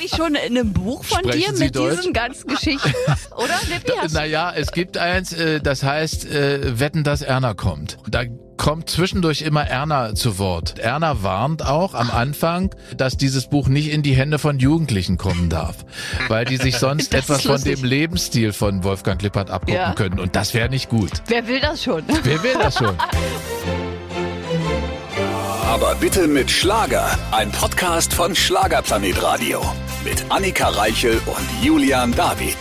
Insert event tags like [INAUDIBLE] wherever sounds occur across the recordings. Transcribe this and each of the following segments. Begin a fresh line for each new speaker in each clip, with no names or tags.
eigentlich schon in einem Buch von
Sprechen
dir
Sie
mit
Deutsch?
diesen ganzen Geschichten? [LAUGHS] Oder, Lippi?
Naja, es gibt eins, äh, das heißt, äh, wetten, dass Erna kommt. Da kommt zwischendurch immer Erna zu Wort. Erna warnt auch am Anfang, dass dieses Buch nicht in die Hände von Jugendlichen kommen darf, weil die sich sonst [LAUGHS] etwas von dem Lebensstil von Wolfgang Klippert abgucken
Ja.
können. Und das wäre nicht gut.
Wer will das schon?
Wer will das schon?
Aber bitte mit Schlager. Ein Podcast von Schlagerplanet Radio. Mit Annika Reichel und Julian David.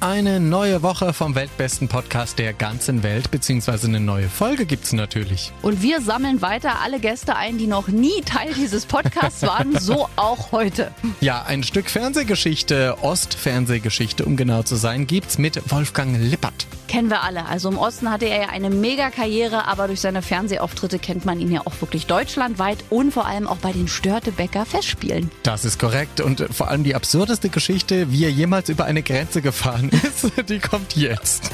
Eine neue Woche vom weltbesten Podcast der ganzen Welt, beziehungsweise eine neue Folge gibt's natürlich.
Und wir sammeln weiter alle Gäste ein, die noch nie Teil dieses Podcasts waren, so auch heute.
Ja, ein Stück Fernsehgeschichte, Ostfernsehgeschichte, um genau zu sein, gibt's mit Wolfgang Lippert.
Kennen wir alle. Also im Osten hatte er ja eine Mega-Karriere, aber durch seine Fernsehauftritte kennt man ihn ja auch wirklich deutschlandweit und vor allem auch bei den Störtebecker Festspielen.
Das ist korrekt und vor allem die absurdeste Geschichte, wie er jemals über eine Grenze gefahren [LAUGHS] ist, die kommt jetzt.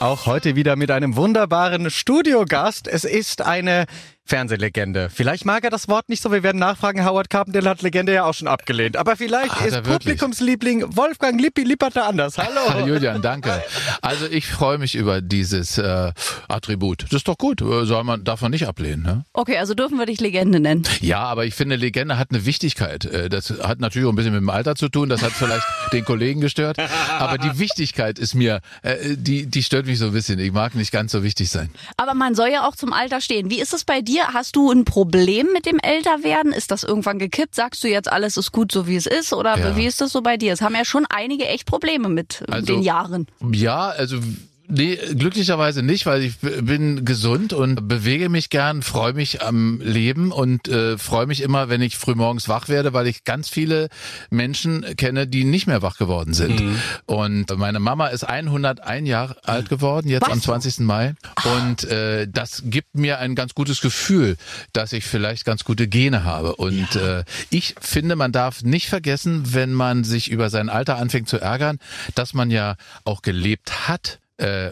Auch heute wieder mit einem wunderbaren Studiogast. Es ist eine Fernsehlegende. Vielleicht mag er das Wort nicht so, wir werden nachfragen. Howard Carpendale hat Legende ja auch schon abgelehnt. Aber vielleicht
er
ist? Publikumsliebling Wolfgang Lippi Lippert da anders. [LAUGHS] Hallo.
Julian, danke. Also ich freue mich über dieses äh, Attribut. Das ist doch gut. Äh, Soll man, darf man nicht ablehnen, ne?
Okay, also dürfen wir dich Legende nennen.
Ja, aber ich finde, Legende hat eine Wichtigkeit. Äh, Das hat natürlich auch ein bisschen mit dem Alter zu tun. Das hat vielleicht [LAUGHS] den Kollegen gestört. Aber die Wichtigkeit ist mir, äh, die, die stört mich so ein bisschen. Ich mag nicht ganz so wichtig sein.
Aber man soll ja auch zum Alter stehen. Wie ist es bei dir? Hast du ein Problem mit dem Älterwerden? Ist das irgendwann gekippt? Sagst du jetzt, alles ist gut, so wie es ist? Oder
Ja.
wie ist das so bei dir? Es haben ja schon einige echt Probleme mit äh,
Also-
den Jahren.
Ja, also nee, glücklicherweise nicht, weil ich bin gesund und bewege mich gern, freue mich am Leben und äh, freue mich immer, wenn ich frühmorgens wach werde, weil ich ganz viele Menschen kenne, die nicht mehr wach geworden sind. Und meine Mama ist 101 Jahre alt geworden, jetzt
Was?
am 20. Mai. Und äh, das gibt mir ein ganz gutes Gefühl, dass ich vielleicht ganz gute Gene habe. Und äh, ich finde, man darf nicht vergessen, wenn man sich über sein Alter anfängt zu ärgern, dass man ja auch gelebt hat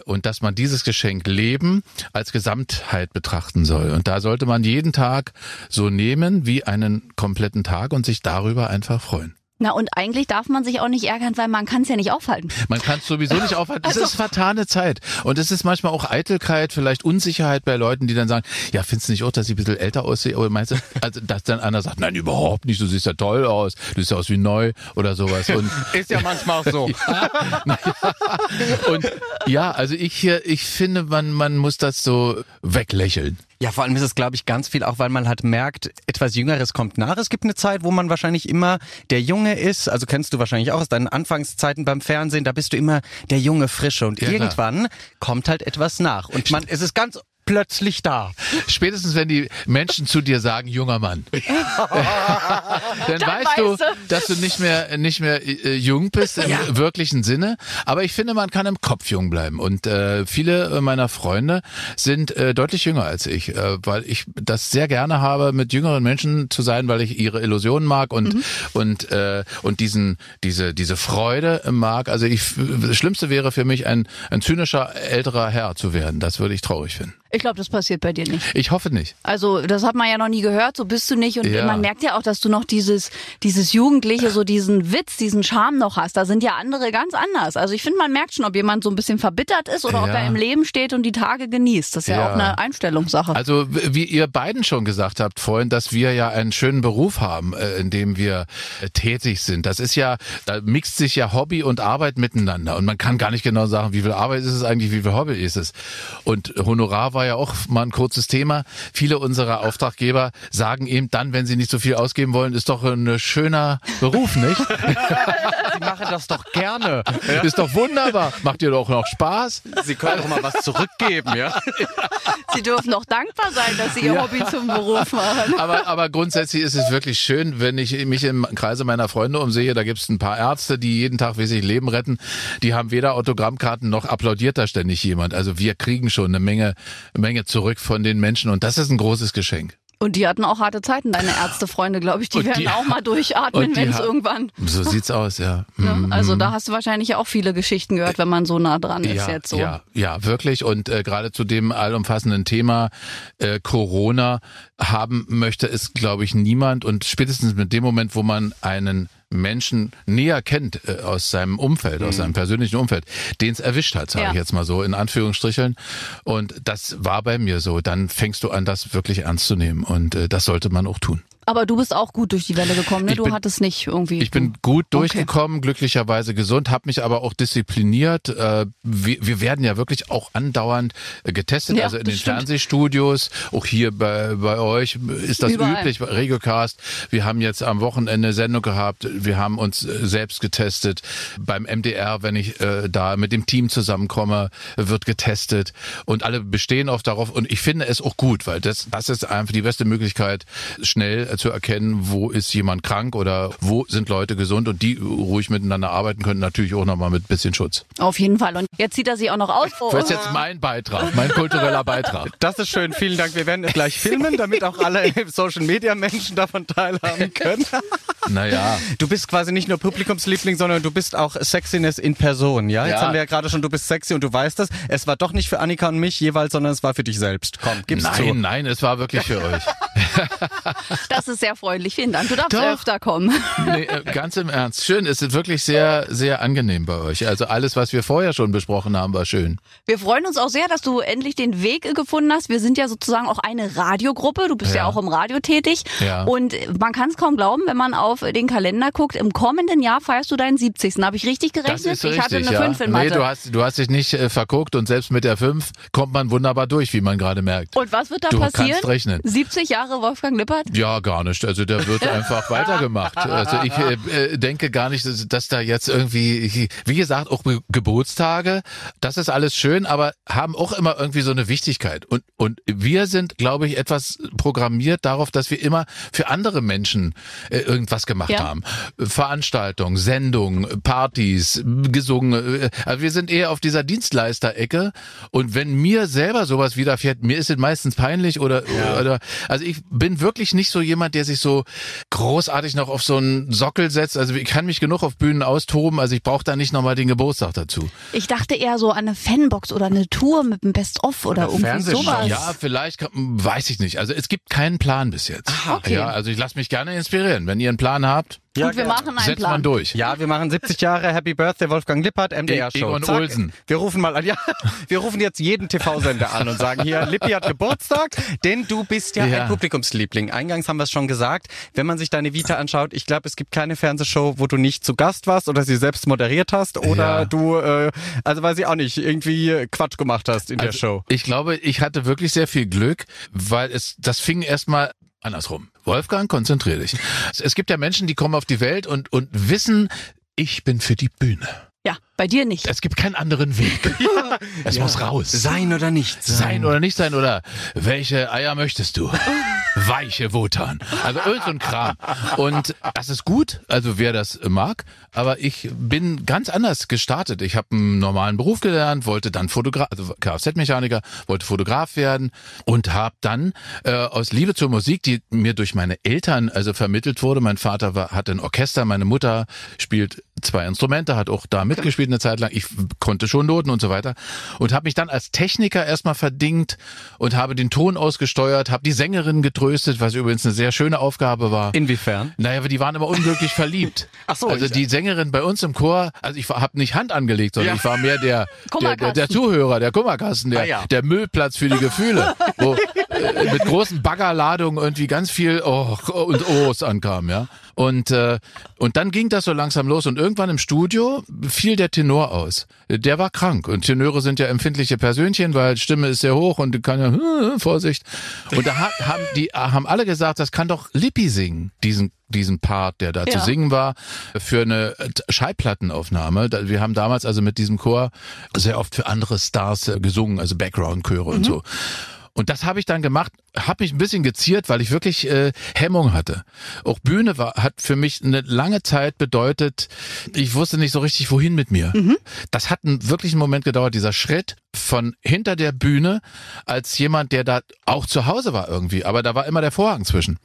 und dass man dieses Geschenk Leben als Gesamtheit betrachten soll. Und da sollte man jeden Tag so nehmen wie einen kompletten Tag und sich darüber einfach freuen.
Na und eigentlich darf man sich auch nicht ärgern, weil man kann es ja nicht aufhalten.
Man kann es sowieso nicht aufhalten. Es
Also-
ist vertane Zeit. Und es ist manchmal auch Eitelkeit, vielleicht Unsicherheit bei Leuten, die dann sagen, ja, findest du nicht auch, dass ich ein bisschen älter aussehe? Oder meinst du, also, dass dann einer sagt, nein, überhaupt nicht, du siehst ja toll aus, du siehst ja aus wie neu oder sowas. Und [LAUGHS]
Ist ja manchmal auch so. [LAUGHS]
Und ja, also ich hier, ich finde, man, man muss das so weglächeln.
Ja, vor allem ist es, glaube ich, ganz viel auch, weil man halt merkt, etwas Jüngeres kommt nach. Es gibt eine Zeit, wo man wahrscheinlich immer der Junge ist. Also kennst du wahrscheinlich auch aus deinen Anfangszeiten beim Fernsehen. Da bist du immer der junge Frische. Und
Ja, klar.
irgendwann kommt halt etwas nach. Und man, es ist ganz plötzlich da.
Spätestens wenn die Menschen zu dir sagen, junger Mann, [LAUGHS] dann, weißt
weißt
du, dass du nicht mehr nicht mehr äh, jung bist im wirklichen Sinne. Aber ich finde, man kann im Kopf jung bleiben. Und äh, viele meiner Freunde sind äh, deutlich jünger als ich, äh, weil ich das sehr gerne habe, mit jüngeren Menschen zu sein, weil ich ihre Illusionen mag und und äh, und diesen diese diese Freude mag. Also ich das Schlimmste wäre für mich ein ein zynischer älterer Herr zu werden. Das würde ich traurig finden.
Ich glaube, das passiert bei dir nicht.
Ich hoffe nicht.
Also das hat man ja noch nie gehört, so bist du nicht. Und
Ja.
man merkt ja auch, dass du noch dieses, dieses Jugendliche, so diesen Witz, diesen Charme noch hast. Da sind ja andere ganz anders. Also ich finde, man merkt schon, ob jemand so ein bisschen verbittert ist oder ob
Ja.
er im Leben steht und die Tage genießt. Das ist ja,
Ja.
auch eine Einstellungssache.
Also wie ihr beiden schon gesagt habt vorhin, dass wir ja einen schönen Beruf haben, äh, in dem wir äh, tätig sind. Das ist ja, da mixt sich ja Hobby und Arbeit miteinander und man kann gar nicht genau sagen, wie viel Arbeit ist es eigentlich, wie viel Hobby ist es. Und Honorar war ja auch mal ein kurzes Thema. Viele unserer Auftraggeber sagen eben dann, wenn sie nicht so viel ausgeben wollen, ist doch ein schöner Beruf, nicht? [LAUGHS]
Sie machen das doch gerne.
Ist doch wunderbar. Macht dir doch noch Spaß.
Sie können doch mal was zurückgeben, ja?
Sie dürfen noch dankbar sein, dass sie ihr Hobby zum Beruf machen.
aber, aber grundsätzlich ist es wirklich schön, wenn ich mich im Kreise meiner Freunde umsehe. Da gibt es ein paar Ärzte, die jeden Tag wie sich Leben retten. Die haben weder Autogrammkarten noch applaudiert da ständig jemand. Also wir kriegen schon eine Menge, Menge zurück von den Menschen und das ist ein großes Geschenk.
Und die hatten auch harte Zeiten, deine Ärztefreunde, glaube ich. Die
Und
werden
die-
auch mal durchatmen, wenn es irgendwann.
So sieht's aus, ja. [LAUGHS]
Ne?
Mhm.
Also da hast du wahrscheinlich auch viele Geschichten gehört, wenn man so nah dran ist
ja,
jetzt so.
Ja, ja, wirklich. Und äh, gerade zu dem allumfassenden Thema äh, Corona haben möchte, ist, glaube ich, niemand. Und spätestens mit dem Moment, wo man einen Menschen näher kennt äh, aus seinem Umfeld, aus seinem persönlichen Umfeld, den es erwischt hat, sage
Ja.
ich jetzt mal so in Anführungsstricheln. Und das war bei mir so. Dann fängst du an, das wirklich ernst zu nehmen. Und äh, das sollte man auch tun.
Aber du bist auch gut durch die Welle gekommen, ne? Du
bin-
hattest nicht irgendwie.
Ich bin gut durchgekommen, glücklicherweise gesund, habe mich aber auch diszipliniert. Äh, Wir, wir werden ja wirklich auch andauernd äh, getestet,
Ja,
also in den
stimmt.
Fernsehstudios, auch hier bei, bei euch ist das
Überall.
üblich, Regiocast. Wir haben jetzt am Wochenende Sendung gehabt, wir haben uns äh, selbst getestet. Beim MDR, wenn ich äh, da mit dem Team zusammenkomme, wird getestet und alle bestehen auch darauf und ich finde es auch gut, weil das, das ist einfach die beste Möglichkeit, schnell zu erkennen, wo ist jemand krank oder wo sind Leute gesund und die ruhig miteinander arbeiten können, natürlich auch nochmal mit bisschen Schutz.
Auf jeden Fall. Und jetzt zieht er sich auch noch aus. Oh,
Das ist jetzt mein Beitrag, mein [LAUGHS] kultureller Beitrag.
Das ist schön, vielen Dank. Wir werden es gleich filmen, damit auch alle [LAUGHS] Social Media Menschen davon teilhaben können.
Naja,
Du bist quasi nicht nur Publikumsliebling, sondern du bist auch Sexiness in Person, ja? Jetzt
Ja.
haben wir ja gerade schon, du bist sexy und du weißt das. Es war doch nicht für Annika und mich jeweils, sondern es war für dich selbst. Komm, gib's
nein,
zu.
nein, es war wirklich für euch. [LAUGHS]
Das ist sehr freundlich. Vielen Dank. Du darfst
Doch.
öfter kommen. [LAUGHS]
Nee, äh, ganz im Ernst. Schön, es ist wirklich sehr, sehr angenehm bei euch. Also alles, was wir vorher schon besprochen haben, war schön.
Wir freuen uns auch sehr, dass du endlich den Weg äh, gefunden hast. Wir sind ja sozusagen auch eine Radiogruppe. Du bist ja,
Ja.
auch im Radio tätig.
Ja.
Und man kann es kaum glauben, wenn man auf den Kalender guckt. Im kommenden Jahr feierst du deinen 70. Habe ich richtig gerechnet?
Das ist richtig,
ich hatte eine
ja.
5 in Mathe.
Nee, du hast, du hast dich nicht äh, verguckt und selbst mit der 5 kommt man wunderbar durch, wie man gerade merkt.
und was wird da
Du
passieren?
kannst rechnen.
70 Jahre Wolfgang Lippert?
Ja, gar nicht. Also da wird einfach [LAUGHS] weitergemacht. Also ich äh, äh, denke gar nicht, dass, dass da jetzt irgendwie, wie gesagt, auch Ge- Geburtstage, das ist alles schön, aber haben auch immer irgendwie so eine Wichtigkeit. Und, und wir sind, glaube ich, etwas programmiert darauf, dass wir immer für andere Menschen äh, irgendwas gemacht
Ja.
haben. Veranstaltungen, Sendungen, Partys, gesungen. äh, Also wir sind eher auf dieser Dienstleisterecke. Und wenn mir selber sowas widerfährt, mir ist es meistens peinlich oder, oder also ich bin wirklich nicht so jemand, der sich so großartig noch auf so einen Sockel setzt. Also ich kann mich genug auf Bühnen austoben, also ich brauche da nicht nochmal den Geburtstag dazu.
Ich dachte eher so an eine Fanbox oder eine Tour mit einem Best-of oder, irgendwie
Fernsehshow.
sowas.
Ja, vielleicht, kann- weiß ich nicht. Also es gibt keinen Plan bis jetzt.
okay.
Ja, also ich lasse mich gerne inspirieren. Wenn ihr einen Plan habt,
Ja,
Und wir
gerne.
machen einen
setzt
Plan.
man durch.
Ja, wir machen 70 Jahre Happy Birthday Wolfgang Lippert, MDR Show.
Egon
Zack.
Olsen.
Wir rufen mal an, ja, [LAUGHS] wir rufen jetzt jeden TV-Sender an und sagen hier, Lippi hat Geburtstag, denn du bist ja,
Ja.
ein Publikumsliebling. Eingangs haben wir es schon gesagt. Wenn man sich deine Vita anschaut, ich glaube, es gibt keine Fernsehshow, wo du nicht zu Gast warst oder sie selbst moderiert hast oder
Ja.
du, äh, also weiß ich auch nicht, irgendwie Quatsch gemacht hast in der
Also,
Show.
Ich glaube, ich hatte wirklich sehr viel Glück, weil es, das fing erstmal andersrum. Wolfgang, konzentrier dich. Es gibt ja Menschen, die kommen auf die Welt und, und wissen, ich bin für die Bühne.
Ja, bei dir nicht.
Es gibt keinen anderen Weg. [LAUGHS] es muss raus.
Sein oder nicht
Sein oder nicht sein oder welche Eier möchtest du? [LAUGHS] Weiche Wotan. Also irgend so ein Kram. Und das ist gut, also wer das mag. Aber ich bin ganz anders gestartet. Ich habe einen normalen Beruf gelernt, wollte dann Fotograf, also Kfz-Mechaniker, wollte Fotograf werden und habe dann äh, aus Liebe zur Musik, die mir durch meine Eltern also vermittelt wurde. Mein Vater war, hatte ein Orchester, meine Mutter spielt zwei Instrumente, hat auch da mitgespielt eine Zeit lang. Ich konnte schon Noten und so weiter und habe mich dann als Techniker erstmal verdingt und habe den Ton ausgesteuert, habe die Sängerin getröstet, was übrigens eine sehr schöne Aufgabe war.
Inwiefern?
Naja, aber die waren immer unglücklich [LAUGHS] verliebt.
Ach so,
also die Sängerin bei uns im Chor, also ich habe nicht Hand angelegt, sondern
Ja.
ich war mehr der, der, der, der Zuhörer, der Kummerkasten, der,
Ah, ja.
der Müllplatz für die Gefühle, [LAUGHS] wo äh, mit großen Baggerladungen irgendwie ganz viel Oh und Ohs ankam, ja. Und, äh, und dann ging das so langsam los und irgendwann im Studio fiel der Tenor aus. Der war krank und Tenöre sind ja empfindliche Persönchen, weil Stimme ist sehr hoch und kann ja, [LAUGHS] Vorsicht. Und da haben die haben alle gesagt, das kann doch Lippi singen, diesen diesen Part, der da zu
Ja.
singen war, für eine Schallplattenaufnahme. Wir haben damals also mit diesem Chor sehr oft für andere Stars äh, gesungen, also Background-Chöre und so. Und das habe ich dann gemacht, habe mich ein bisschen geziert, weil ich wirklich äh, Hemmung hatte. Auch Bühne war, hat für mich eine lange Zeit bedeutet, ich wusste nicht so richtig, wohin mit mir. Das hat einen wirklichen Moment gedauert, dieser Schritt von hinter der Bühne als jemand, der da auch zu Hause war irgendwie, aber da war immer der Vorhang zwischen,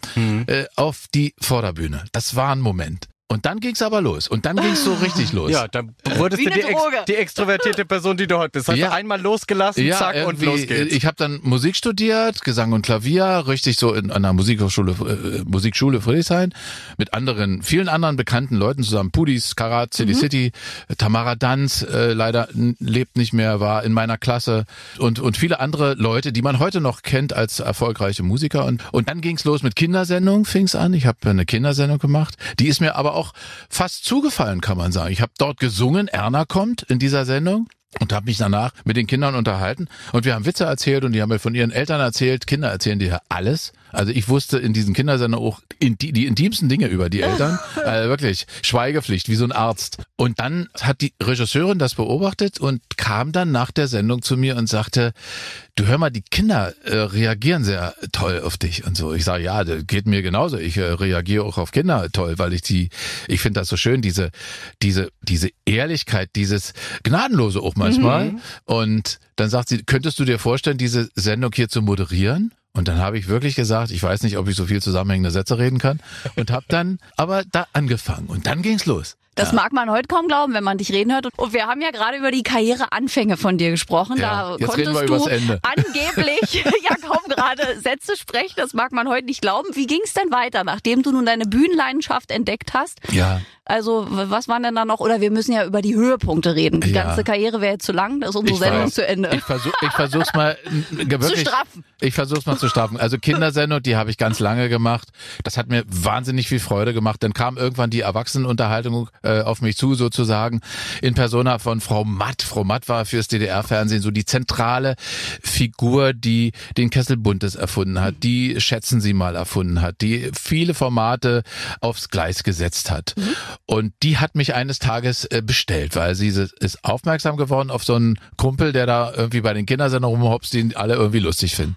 äh, auf die Vorderbühne. Das war ein Moment. Und dann ging's aber los. Und dann ging's so richtig [LAUGHS] los.
Ja, dann wurdest
Wie
du die, ex die extrovertierte Person, die du heute bist. Hast
Ja.
du einmal losgelassen, zack und
irgendwie,
los geht's.
Ich habe dann Musik studiert, Gesang und Klavier, richtig so in einer Musikhochschule, äh, Musikschule Friedrichshain, mit anderen, vielen anderen bekannten Leuten zusammen. Pudis, Karat, City
Mhm.
City, Tamara Danz, äh, leider lebt nicht mehr, war in meiner Klasse und, und viele andere Leute, die man heute noch kennt als erfolgreiche Musiker. Und, und dann ging's los mit Kindersendungen, fing's an. Ich habe eine Kindersendung gemacht. Die ist mir aber auch fast zugefallen, kann man sagen. Ich habe dort gesungen, Erna kommt in dieser Sendung und habe mich danach mit den Kindern unterhalten und wir haben Witze erzählt und die haben mir von ihren Eltern erzählt. Kinder erzählen dir ja alles. Also ich wusste in diesen Kindersendungen auch in die, die intimsten Dinge über die Eltern. äh, [LAUGHS] wirklich Schweigepflicht, wie so ein Arzt. Und dann hat die Regisseurin das beobachtet und kam dann nach der Sendung zu mir und sagte, du hör mal, die Kinder äh, reagieren sehr toll auf dich und so. Ich sage, ja, das geht mir genauso. Ich äh, reagiere auch auf Kinder toll, weil ich die, ich finde das so schön, diese, diese, diese Ehrlichkeit, dieses Gnadenlose auch manchmal. Und dann sagt sie, könntest du dir vorstellen, diese Sendung hier zu moderieren? Und dann habe ich wirklich gesagt, ich weiß nicht, ob ich so viel zusammenhängende Sätze reden kann. Und habe dann aber da angefangen. Und dann ging's los.
Das mag man heute kaum glauben, wenn man dich reden hört. Und wir haben ja gerade über die Karriereanfänge von dir gesprochen.
Ja,
da konntest
wir
du angeblich [LAUGHS] ja kaum gerade Sätze sprechen. Das mag man heute nicht glauben. Wie ging es denn weiter, nachdem du nun deine Bühnenleidenschaft entdeckt hast?
Ja.
Also was waren denn da noch? Oder wir müssen ja über die Höhepunkte reden. Die
Ja.
ganze Karriere wäre jetzt zu lang. Da ist unsere
Ich
Sendung
weiß.
zu Ende.
Ich versuch, ich versuch's mal [LAUGHS] wirklich,
straffen.
Ich versuch's mal zu straffen. Also Kindersendung, die habe ich ganz lange gemacht. Das hat mir wahnsinnig viel Freude gemacht. Dann kam irgendwann die Erwachsenenunterhaltung äh, auf mich zu, sozusagen, in Persona von Frau Matt. Frau Matt war fürs DDR-Fernsehen so die zentrale Figur, die den Kessel Buntes erfunden hat, die Schätzen Sie mal erfunden hat, die viele Formate aufs Gleis gesetzt hat. Und die hat mich eines Tages äh, bestellt, weil sie ist aufmerksam geworden auf so einen Kumpel, der da irgendwie bei den Kindersendern rumhopst, den alle irgendwie lustig finden.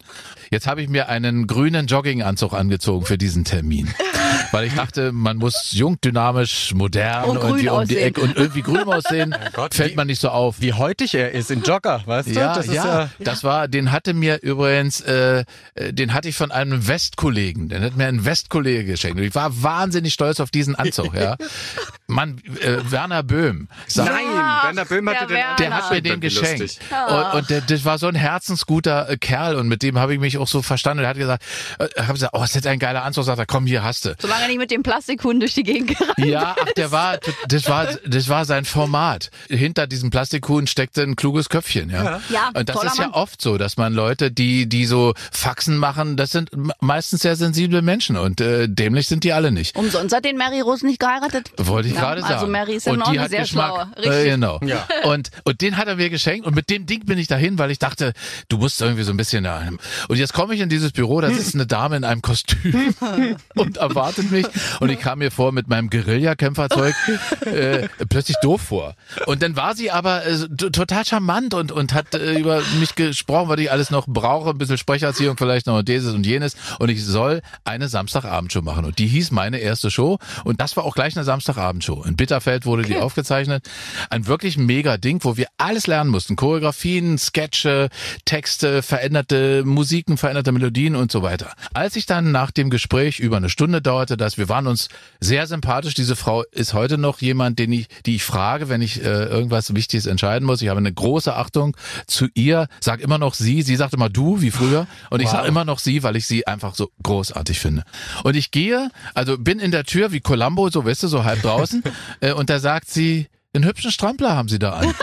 Jetzt habe ich mir einen grünen Jogginganzug angezogen für diesen Termin. [LAUGHS] Weil ich dachte, man muss jung, dynamisch, modern
Und grün
irgendwie um die. Ecke und irgendwie grün aussehen. [LAUGHS]
Gott,
fällt
wie-
man nicht so auf.
Wie heutig er ist, in Jogger, weißt du?
Ja,
das ist
ja, das war, den hatte mir übrigens, äh, äh, den hatte ich von einem Westkollegen, den hat mir ein Westkollege geschenkt. Und ich war wahnsinnig stolz auf diesen Anzug, ja. [LAUGHS] Mann, äh, Werner Böhm. Sagt,
Nein,
Ach,
Werner Böhm hatte
der
den
Werner.
der hat mir den geschenkt.
lustig.
Und, und der, das war so ein herzensguter äh, Kerl und mit dem habe ich mich auch so verstanden. Er hat gesagt, äh, habe gesagt, oh, ist jetzt ein geiler Anzug. Sagt er, komm, hier hast du.
Solange er nicht mit dem Plastikhund durch die Gegend gerannt
Ja, ach, der war, das war, das war sein Format. Hinter diesem Plastikhuhn steckte ein kluges Köpfchen, ja.
Ja,
Und das ist ja
Mann.
oft so, dass man Leute, die, die so Faxen machen, das sind meistens sehr sensible Menschen und äh, dämlich sind die alle nicht.
Umsonst hat den Mary Rose nicht geheiratet.
Wollte ich
Ja,
gerade sagen.
Also Mary ist ja
und
noch sehr
Geschmack.
schlaue.
Äh,
Richtig.
genau.
Ja.
Und, und den hat er mir geschenkt und mit dem Ding bin ich dahin, weil ich dachte, du musst irgendwie so ein bisschen da. Und jetzt komme ich in dieses Büro, da sitzt eine Dame in einem Kostüm [LAUGHS] und erwartet mich und ich kam mir vor mit meinem Guerilla-Kämpferzeug [LAUGHS] äh, plötzlich doof vor. Und dann war sie aber äh, total charmant und, und hat äh, über mich gesprochen, was ich alles noch brauche, ein bisschen Sprecherziehung vielleicht noch und dieses und jenes und ich soll eine Samstagabendshow machen und die hieß meine erste Show und das war auch gleich eine Samstagabendshow. In Bitterfeld wurde die aufgezeichnet. Ein wirklich mega Ding, wo wir alles lernen mussten. Choreografien, Sketche, Texte, veränderte Musiken, veränderte Melodien und so weiter. Als ich dann nach dem Gespräch über eine Stunde dauerte, dass wir waren uns sehr sympathisch. Diese Frau ist heute noch jemand, den ich, die ich frage, wenn ich äh, irgendwas Wichtiges entscheiden muss. Ich habe eine große Achtung zu ihr. Sag immer noch sie. Sie sagt immer du, wie früher. Und ich sage immer noch sie, weil ich sie einfach so großartig finde. Und ich gehe, also bin in der Tür wie Columbo, so weißt du, so halb draußen. [LAUGHS] äh, und da sagt sie, einen hübschen Strampler haben Sie da an. [LAUGHS]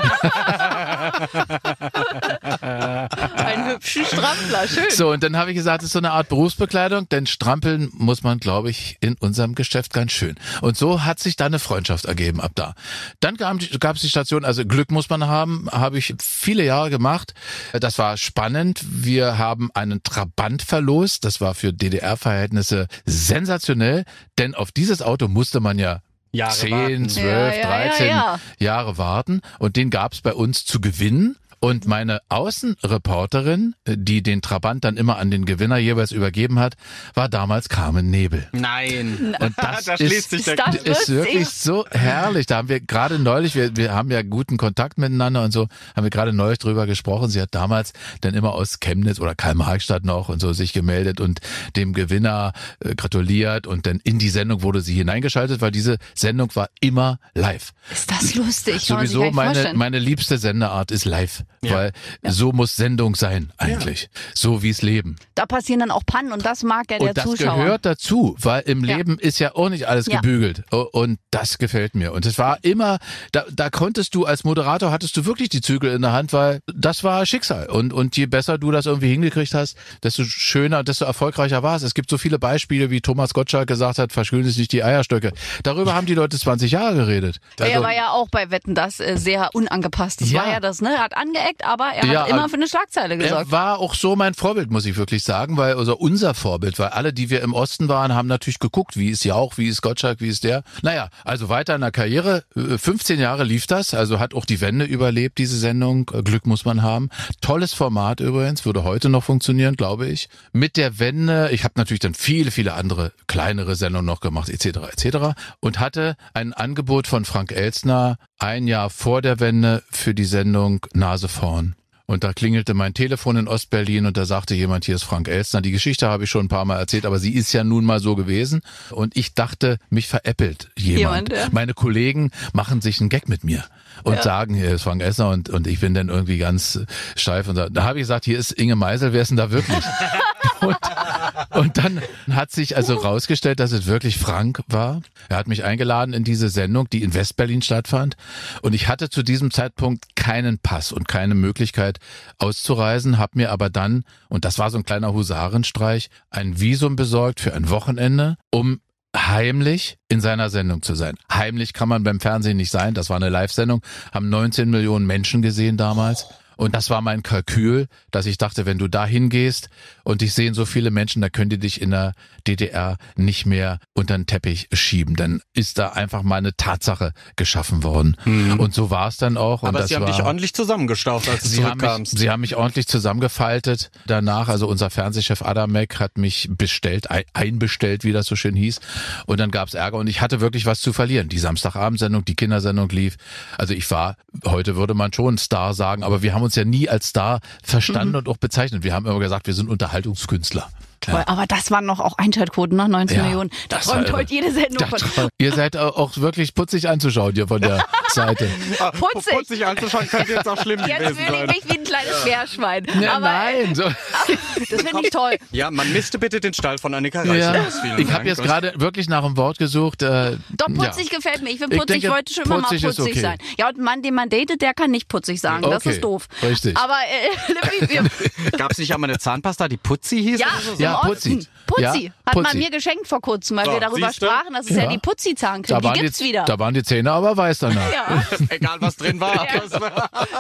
Einen hübschen Strampler, schön.
So, und dann habe ich gesagt, das ist so eine Art Berufsbekleidung, denn strampeln muss man, glaube ich, in unserem Geschäft ganz schön. Und so hat sich da eine Freundschaft ergeben ab da. Dann gab es die Station, also Glück muss man haben, habe ich viele Jahre gemacht. Das war spannend. Wir haben einen Trabant verlost. Das war für DDR-Verhältnisse sensationell, denn auf dieses Auto musste man ja
Jahre
10,
warten.
12,
Ja, ja, ja,
13
ja.
Jahre warten und den gab's bei uns zu gewinnen. Und meine Außenreporterin, die den Trabant dann immer an den Gewinner jeweils übergeben hat, war damals Carmen Nebel.
Nein.
Und das [LAUGHS]
da
ist,
schließt sich der
Ist das
ist wirklich so herrlich. Da haben wir gerade neulich, wir, wir haben ja guten Kontakt miteinander und so, haben wir gerade neulich drüber gesprochen. Sie hat damals dann immer aus Chemnitz oder Karl-Marx-Stadt noch und so sich gemeldet und dem Gewinner äh, gratuliert und dann in die Sendung wurde sie hineingeschaltet, weil diese Sendung war immer live.
Ist das lustig?
Sowieso meine, meine liebste Sendeart ist live, weil so muss Sendung sein eigentlich. So wie's Leben.
Da passieren dann auch Pannen und das mag ja der
Und das
Zuschauer.
gehört dazu, weil im
Ja.
Leben ist ja auch nicht alles
Ja.
gebügelt. Und das gefällt mir. Und es war immer, da, da konntest du als Moderator, hattest du wirklich die Zügel in der Hand, weil das war Schicksal. Und, und je besser du das irgendwie hingekriegt hast, desto schöner, desto erfolgreicher war es. Es gibt so viele Beispiele, wie Thomas Gottschalk gesagt hat, verschwören sich nicht die Eierstöcke. Darüber haben die Leute 20 Jahre geredet.
er
Also-
war ja auch bei Wetten das äh, sehr unangepasst. Das
Ja.
war ja das, ne? Er hat angeeckt, aber er
Ja,
hat immer
aber-
für eine Schlagzeile gesorgt.
Er war auch so mein Vorbild, muss ich wirklich sagen, weil also unser Vorbild, weil alle, die wir im Osten waren, haben natürlich geguckt, wie ist Jauch, wie ist Gottschalk, wie ist der. Naja, also weiter in der Karriere, äh, 15 Jahre lief das, also hat auch die Wende überlebt, diese Sendung. Äh, Glück muss man haben. Tolles Format übrigens, würde heute noch funktionieren, glaube ich. Mit der Wende, ich habe natürlich dann viele, viele andere kleinere Sendungen noch gemacht, etc., etc. Und hatte ein Angebot von Frank Elstner ein Jahr vor der Wende für die Sendung Nase vorn. Und da klingelte mein Telefon in Ostberlin und da sagte jemand, hier ist Frank Elstner. Die Geschichte habe ich schon ein paar Mal erzählt, aber sie ist ja nun mal so gewesen. Und ich dachte, mich veräppelt jemand.
Jemand, ja.
Meine Kollegen machen sich einen Gag mit mir und sagen, hier ist Frank Elstner und, und ich bin dann irgendwie ganz steif. Und da, da habe ich gesagt, hier ist Inge Meisel, wer ist denn da wirklich? [LAUGHS] und, und dann hat sich also rausgestellt, dass es wirklich Frank war. Er hat mich eingeladen in diese Sendung, die in Westberlin stattfand. Und ich hatte zu diesem Zeitpunkt keinen Pass und keine Möglichkeit auszureisen, habe mir aber dann, und das war so ein kleiner Husarenstreich, ein Visum besorgt für ein Wochenende, um heimlich in seiner Sendung zu sein. Heimlich kann man beim Fernsehen nicht sein. Das war eine Live-Sendung, haben 19 Millionen Menschen gesehen damals. Und das war mein Kalkül, dass ich dachte, wenn du da hingehst und dich sehen so viele Menschen, da können die dich in der DDR nicht mehr unter den Teppich schieben. Dann ist da einfach mal eine Tatsache geschaffen worden. Und so war es dann auch. und
Aber sie haben
war,
dich ordentlich zusammengestaucht, als du
Sie haben, mich,
zurückkamst.
sie haben mich ordentlich zusammengefaltet danach. Also unser Fernsehchef Adamek hat mich bestellt, ein- einbestellt, wie das so schön hieß. Und dann gab's Ärger und ich hatte wirklich was zu verlieren. Die Samstagabendsendung, die Kindersendung lief. Also ich war, heute würde man schon Star sagen, aber wir haben uns ja nie als Star verstanden und auch bezeichnet. Wir haben immer gesagt, wir sind Unterhaltungskünstler.
Toll. Aber das waren noch auch Einschaltquoten, ne? 19
Ja,
Millionen. Da
das
träumt heute jede Sendung
Ja,
von.
Ihr seid auch wirklich putzig anzuschauen hier von der [LAUGHS] Seite.
Putzig.
Putzig anzuschauen könnte jetzt auch schlimm
Jetzt
gewesen
fühle ich
sein.
mich wie ein kleines Meerschwein.
Ja,
Aber
nein, so. [LAUGHS]
das finde ich toll.
Ja, man misste bitte den Stall von Annika Reichel
Ja. Ich habe jetzt gerade wirklich nach einem Wort gesucht. Äh,
Doch,
ja.
putzig gefällt mir. Ich finde,
Ich
putzig
denke,
wollte schon immer mal
putzig okay.
sein. Ja, und ein Mann, den man datet, der kann nicht putzig sagen. Das
Okay,
ist doof.
richtig.
Aber äh, [LAUGHS] wir,
Gab's nicht einmal eine Zahnpasta, die Putzi hieß?
ja,
oder so?
Ja,
im
Putzi.
Putzi.
Ja,
Hat
Putzi.
man mir geschenkt vor kurzem, weil
So,
wir darüber
siehste?
sprachen. Das ist ja,
Ja.
die Putzi-Zahncreme.
Da
Die
waren,
gibt's
die,
wieder.
da waren die Zähne aber weiß danach. [LAUGHS]
ja. [LAUGHS]
Egal was drin war.
Ja.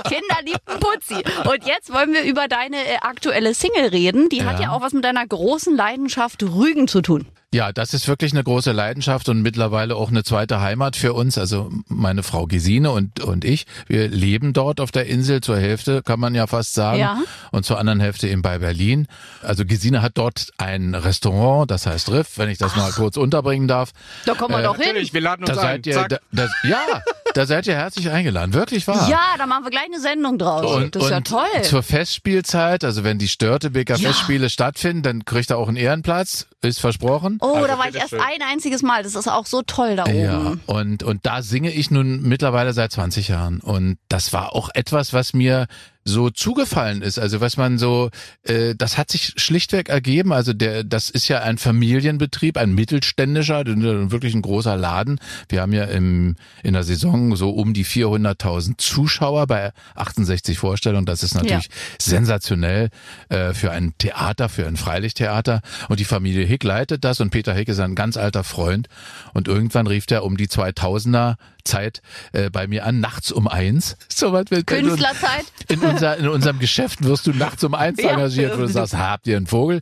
Kinder liebten Putzi. Und jetzt wollen wir über deine äh, aktuelle Single reden. Die hat
Ja.
ja auch was mit deiner großen Leidenschaft Rügen zu tun.
Ja, das ist wirklich eine große Leidenschaft und mittlerweile auch eine zweite Heimat für uns. Also meine Frau Gesine und, und ich, wir leben dort auf der Insel zur Hälfte, kann man ja fast sagen.
Ja.
Und zur anderen Hälfte eben bei Berlin. Also Gesine hat dort ein Restaurant, das heißt Riff, wenn ich das mal kurz unterbringen darf.
Da kommen wir
Äh,
doch hin.
Natürlich, wir laden uns
Da
ein.
seid ihr, da, das, ja, [LAUGHS] da seid ihr herzlich eingeladen. Wirklich wahr.
Ja, da machen wir gleich eine Sendung draus. das ist ja toll.
Zur Festspielzeit, also wenn die Störtebeker
Ja.
Festspiele stattfinden, dann kriegt er auch einen Ehrenplatz, ist versprochen.
Oh,
Also
da war ich erst ein einziges Mal. Das ist auch so toll da oben.
Ja, und, und da singe ich nun mittlerweile seit 20 Jahren. Und das war auch etwas, was mir so zugefallen ist. Also was man so, äh, das hat sich schlichtweg ergeben. Also der, das ist ja ein Familienbetrieb, ein mittelständischer, wirklich ein großer Laden. Wir haben ja im, in der Saison so um die 400.000 Zuschauer bei 68 Vorstellungen. Das ist natürlich sensationell äh, für ein Theater, für ein Freilichttheater. Und die Familie Hick leitet das und Peter Hick ist ein ganz alter Freund. Und irgendwann rief der um die 2000er Zeit äh, bei mir an, nachts um eins. [LAUGHS] So was mit
Künstlerzeit.
in, unser, in unserem Geschäft wirst du nachts um eins
Ja.
engagiert, wo du sagst, habt ihr einen Vogel?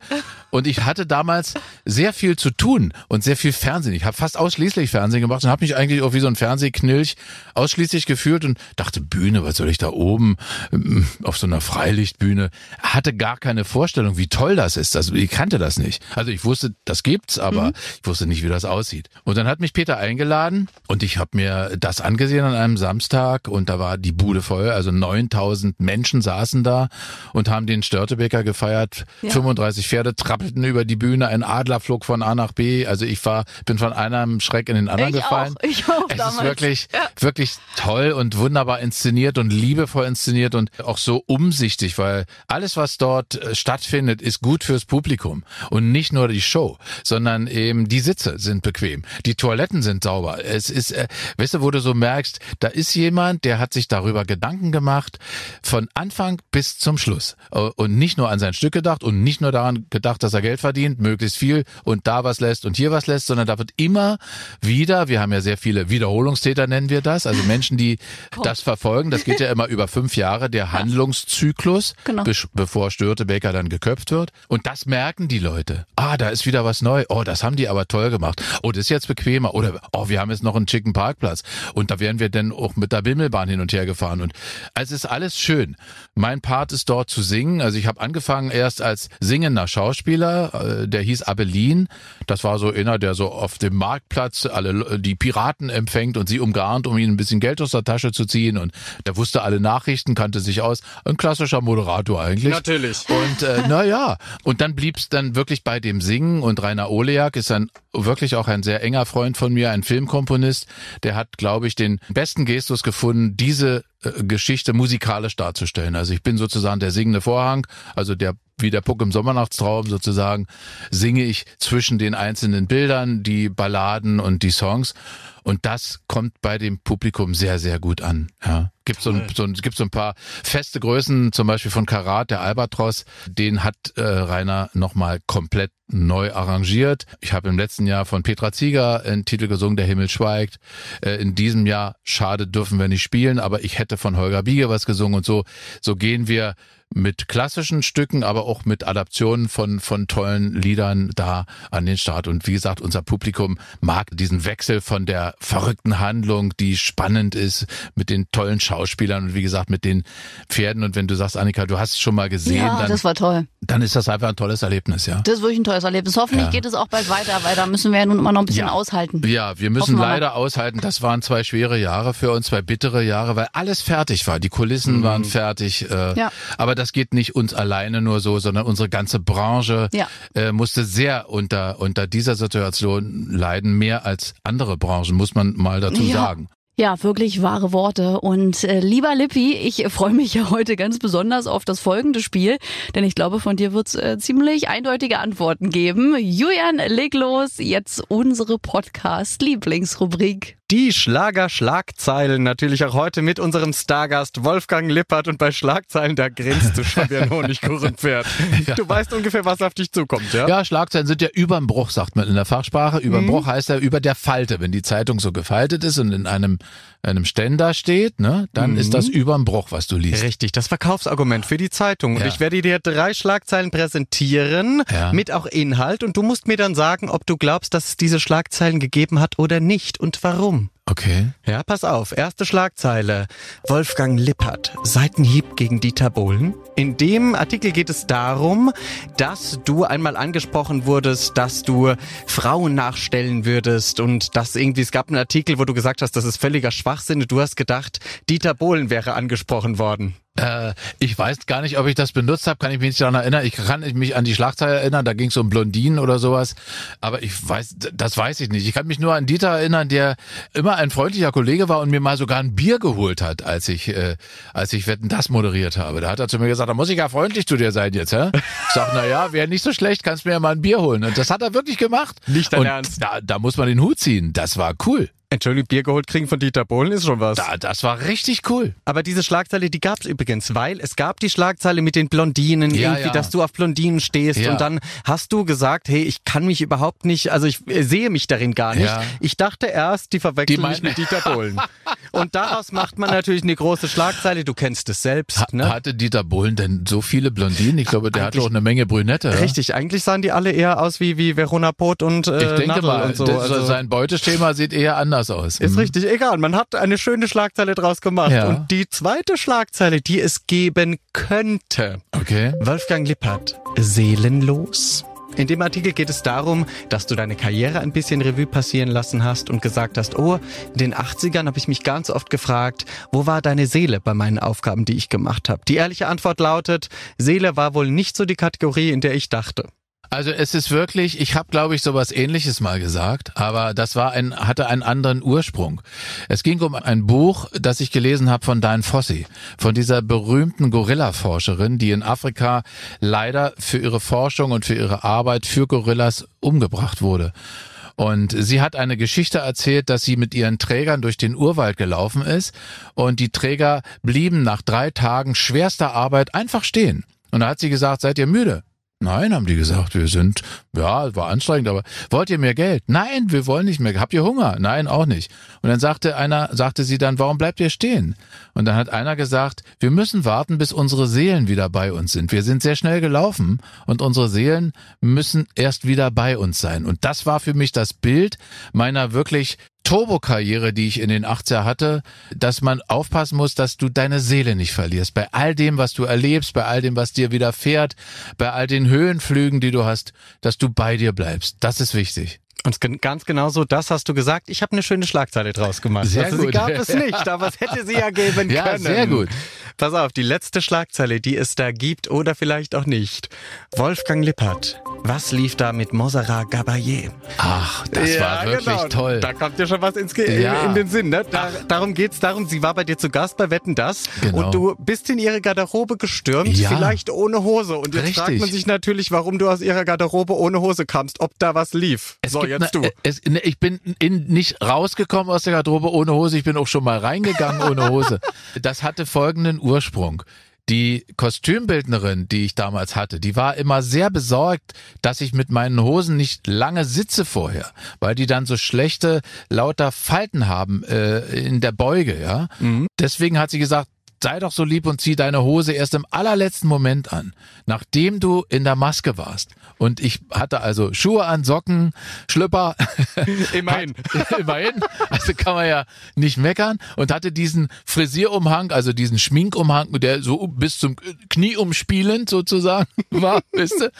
Und ich hatte damals sehr viel zu tun und sehr viel Fernsehen. Ich habe fast ausschließlich Fernsehen gemacht und habe mich eigentlich auch wie so ein Fernsehknilch ausschließlich gefühlt und dachte, Bühne, was soll ich da oben ähm, auf so einer Freilichtbühne? Hatte gar keine Vorstellung, wie toll das ist. Also ich kannte das nicht. Also ich wusste, das gibt's, aber ich wusste nicht, wie das aussieht. Und dann hat mich Peter eingeladen und ich habe mir das angesehen an einem Samstag und da war die Bude voll. Also 9000 Menschen saßen da und haben den Störtebeker gefeiert.
Ja.
35 Pferde trappelten über die Bühne, ein Adler flog von A nach B. Also ich war, bin von einem Schreck in den anderen
Ich
gefallen.
auch, [LAUGHS] ich auch
es
damals.
ist wirklich,
Ja.
wirklich toll und wunderbar inszeniert und liebevoll inszeniert und auch so umsichtig, weil alles, was dort äh, stattfindet, ist gut fürs Publikum und nicht nur die Show, sondern eben die Sitze sind bequem, die Toiletten sind sauber. Es ist, äh, weißt du, wo du so merkst, da ist jemand, der hat sich darüber Gedanken gemacht, von Anfang bis zum Schluss Äh, und nicht nur an sein Stück gedacht und nicht nur daran gedacht, dass er Geld verdient, möglichst viel und da was lässt und hier was lässt, sondern da wird immer wieder, wir haben ja sehr viele Wiederholungstäter, nennen wir das, also Menschen, die das verfolgen, das geht ja immer über fünf Jahre, der Handlungszyklus,
Genau.
besch- bevor Störtebeker dann geköpft wird. Und das merken die Leute. Ah, da ist wieder was neu. Oh, das haben die aber toll gemacht. Oh, das ist jetzt bequemer. Oder, oh, wir haben jetzt noch einen schicken Parkplatz. Und da wären wir dann auch mit der Bimmelbahn hin und her gefahren. Und also es ist alles schön. Mein Part ist dort zu singen. Also ich habe angefangen erst als singender Schauspieler, äh, der hieß Abelin. Das war so einer, der so auf dem Marktplatz alle Le- die Piraten empfängt und sie umgarnt, um ihnen ein bisschen Geld aus der Tasche zu ziehen. Und der wusste alle Nachrichten, kannte sich aus. Ein klassischer Moderator eigentlich.
Natürlich.
Und äh, na ja, und dann blieb's dann wirklich bei dem Singen und Rainer Oleak ist ein wirklich auch ein sehr enger Freund von mir, ein Filmkomponist, der hat, glaube ich, den besten Gestus gefunden, diese äh, Geschichte musikalisch darzustellen. Also ich bin sozusagen der singende Vorhang, also der wie der Puck im Sommernachtstraum sozusagen, singe ich zwischen den einzelnen Bildern die Balladen und die Songs. Und das kommt bei dem Publikum sehr, sehr gut an. Ja. Gibt so ein, so ein, gibt so ein paar feste Größen, zum Beispiel von Karat, der Albatros, den hat äh, Rainer nochmal komplett neu arrangiert. Ich habe im letzten Jahr von Petra Zieger einen Titel gesungen, Der Himmel schweigt. Äh, in diesem Jahr, schade, dürfen wir nicht spielen, aber ich hätte von Holger Biege was gesungen und so. So gehen wir mit klassischen Stücken, aber auch mit Adaptionen von, von tollen Liedern da an den Start. Und wie gesagt, unser Publikum mag diesen Wechsel von der verrückten Handlung, die spannend ist, mit den tollen Schauspielern und wie gesagt, mit den Pferden. Und wenn du sagst, Annika, du hast es schon mal gesehen,
Ja,
dann,
das war toll.
dann ist das einfach ein tolles Erlebnis, ja.
Das ist wirklich ein tolles Erlebnis. Hoffentlich
Ja.
geht es auch bald weiter, weil da müssen wir ja nun immer noch ein bisschen
Ja.
aushalten.
Ja, wir müssen
Hoffen wir
leider aushalten. Das waren zwei schwere Jahre für uns, zwei bittere Jahre, weil alles fertig war. Die Kulissen waren fertig. Äh,
Ja.
Aber das geht nicht uns alleine nur so, sondern unsere ganze Branche
Ja.
äh, musste sehr unter unter dieser Situation leiden, mehr als andere Branchen, muss man mal dazu
Ja.
sagen.
Ja, wirklich wahre Worte. Und äh, lieber Lippi, ich freue mich ja heute ganz besonders auf das folgende Spiel, denn ich glaube, von dir wird es äh, ziemlich eindeutige Antworten geben. Julian, leg los, jetzt unsere Podcast-Lieblingsrubrik.
Die Schlager-Schlagzeilen natürlich auch heute mit unserem Stargast Wolfgang Lippert und bei Schlagzeilen, da grinst du schon wie ein Honigkuchenpferd. [LAUGHS] Du weißt ungefähr, was auf dich zukommt, ja?
Ja, Schlagzeilen sind ja überm Bruch, sagt man in der Fachsprache. Überm
Mhm.
Bruch heißt ja über der Falte. Wenn die Zeitung so gefaltet ist und in einem, einem Ständer steht, ne, dann ist
Mhm.
das überm Bruch, was du liest.
Richtig, das Verkaufsargument für die Zeitung. Und
Ja.
ich werde dir drei Schlagzeilen präsentieren
Ja.
mit auch Inhalt und du musst mir dann sagen, ob du glaubst, dass es diese Schlagzeilen gegeben hat oder nicht und warum.
Okay.
Ja, pass auf. Erste Schlagzeile. Wolfgang Lippert. Seitenhieb gegen Dieter Bohlen. In dem Artikel geht es darum, dass du einmal angesprochen wurdest, dass du Frauen nachstellen würdest und dass irgendwie, es gab einen Artikel, wo du gesagt hast, das ist völliger Schwachsinn du hast gedacht, Dieter Bohlen wäre angesprochen worden.
Äh, ich weiß gar nicht, ob ich das benutzt habe, kann ich mich nicht daran erinnern. Ich kann mich an die Schlagzeile erinnern, da ging es um Blondinen oder sowas. Aber ich weiß, das weiß ich nicht. Ich kann mich nur an Dieter erinnern, der immer ein freundlicher Kollege war und mir mal sogar ein Bier geholt hat, als ich, äh, als ich Wetten das moderiert habe. Da hat er zu mir gesagt, da muss ich ja freundlich zu dir sein jetzt, hä? Ich sag, na ja, wäre nicht so schlecht, kannst mir ja mal ein Bier holen. Und das hat er wirklich gemacht.
Nicht dein
und
Ernst?
Da, da muss man den Hut ziehen. Das war cool.
Entschuldigung, Bier geholt kriegen von Dieter Bohlen ist schon was.
Da, das war richtig cool.
Aber diese Schlagzeile, die gab's übrigens, weil es gab die Schlagzeile mit den Blondinen,
Ja,
irgendwie,
ja.
dass du auf Blondinen stehst
Ja.
und dann hast du gesagt, hey, ich kann mich überhaupt nicht, also ich äh, sehe mich darin gar nicht. Ich dachte erst, die verwechseln
Die
mich mit Dieter Bohlen. [LAUGHS] und daraus macht man natürlich eine große Schlagzeile, du kennst es selbst,
Ha
ne?
Hatte Dieter Bohlen denn so viele Blondinen? Ich glaube, der hatte
Eigentlich-
auch eine Menge Brünette.
Richtig, eigentlich sahen die alle eher aus wie, wie Verona Poth und äh,
Ich denke
Nadel
mal,
und so.
das-
Also,
sein Beuteschema sieht eher anders aus.
ist
Mhm.
richtig, egal. Man hat eine schöne Schlagzeile draus gemacht.
Ja.
Und die zweite Schlagzeile, die es geben könnte,
Okay.
Wolfgang Lippert, seelenlos. In dem Artikel geht es darum, dass du deine Karriere ein bisschen Revue passieren lassen hast und gesagt hast, oh, in den 80ern habe ich mich ganz oft gefragt, wo war deine Seele bei meinen Aufgaben, die ich gemacht habe? Die ehrliche Antwort lautet, Seele war wohl nicht so die Kategorie, in der ich dachte.
Also es ist wirklich, ich habe glaube ich sowas ähnliches mal gesagt, aber das war ein hatte einen anderen Ursprung. Es ging um ein Buch, das ich gelesen habe von Diane Fossey, von dieser berühmten Gorilla-Forscherin, die in Afrika leider für ihre Forschung und für ihre Arbeit für Gorillas umgebracht wurde. Und sie hat eine Geschichte erzählt, dass sie mit ihren Trägern durch den Urwald gelaufen ist und die Träger blieben nach drei Tagen schwerster Arbeit einfach stehen. Und da hat sie gesagt, seid ihr müde? Nein, haben die gesagt, wir sind, ja, war anstrengend, aber wollt ihr mehr Geld? Nein, wir wollen nicht mehr. Habt ihr Hunger? Nein, auch nicht. Und dann sagte einer, sagte sie dann, warum bleibt ihr stehen? Und dann hat einer gesagt, wir müssen warten, bis unsere Seelen wieder bei uns sind. Wir sind sehr schnell gelaufen und unsere Seelen müssen erst wieder bei uns sein. Und das war für mich das Bild meiner wirklich Turbokarriere, die ich in den 80er hatte, dass man aufpassen muss, dass du deine Seele nicht verlierst. Bei all dem, was du erlebst, bei all dem, was dir widerfährt, bei all den Höhenflügen, die du hast, dass du bei dir bleibst. Das ist wichtig.
Und ganz genau so, das hast du gesagt. Ich habe eine schöne Schlagzeile draus gemacht.
Sehr
also, Sie
gut.
gab es nicht, aber es hätte sie ja [LAUGHS] geben
Ja,
können.
sehr gut.
Pass auf, die letzte Schlagzeile, die es da gibt oder vielleicht auch nicht. Wolfgang Lippert. Was lief da mit Montserrat Gabayé?
Ach, das war wirklich
genau.
toll.
Da kommt dir schon was ins Ge
Ja.
in den Sinn. Ne? Da, darum geht's darum, sie war bei dir zu Gast bei Wetten, das
Genau.
und du bist in ihre Garderobe gestürmt,
Ja.
vielleicht ohne Hose. Und jetzt
Richtig.
fragt man sich natürlich, warum du aus ihrer Garderobe ohne Hose kamst, ob da was lief.
Es
so, jetzt
ne,
du.
äh, Es, ne, ich bin in, nicht rausgekommen aus der Garderobe ohne Hose, ich bin auch schon mal reingegangen ohne Hose. Das hatte folgenden Ursprung. Die Kostümbildnerin, die ich damals hatte, die war immer sehr besorgt, dass ich mit meinen Hosen nicht lange sitze vorher, weil die dann so schlechte, lauter Falten haben äh, in der Beuge, ja. Deswegen hat sie gesagt, sei doch so lieb und zieh deine Hose erst im allerletzten Moment an, nachdem du in der Maske warst. Und ich hatte also Schuhe an, Socken, Schlüpper. [LAUGHS]
Immerhin.
Hat- [LAUGHS] Immerhin. Also kann man ja nicht meckern. Und hatte diesen Frisierumhang, also diesen Schminkumhang, der so bis zum Knie umspielend sozusagen [LAUGHS] war, wisst ihr?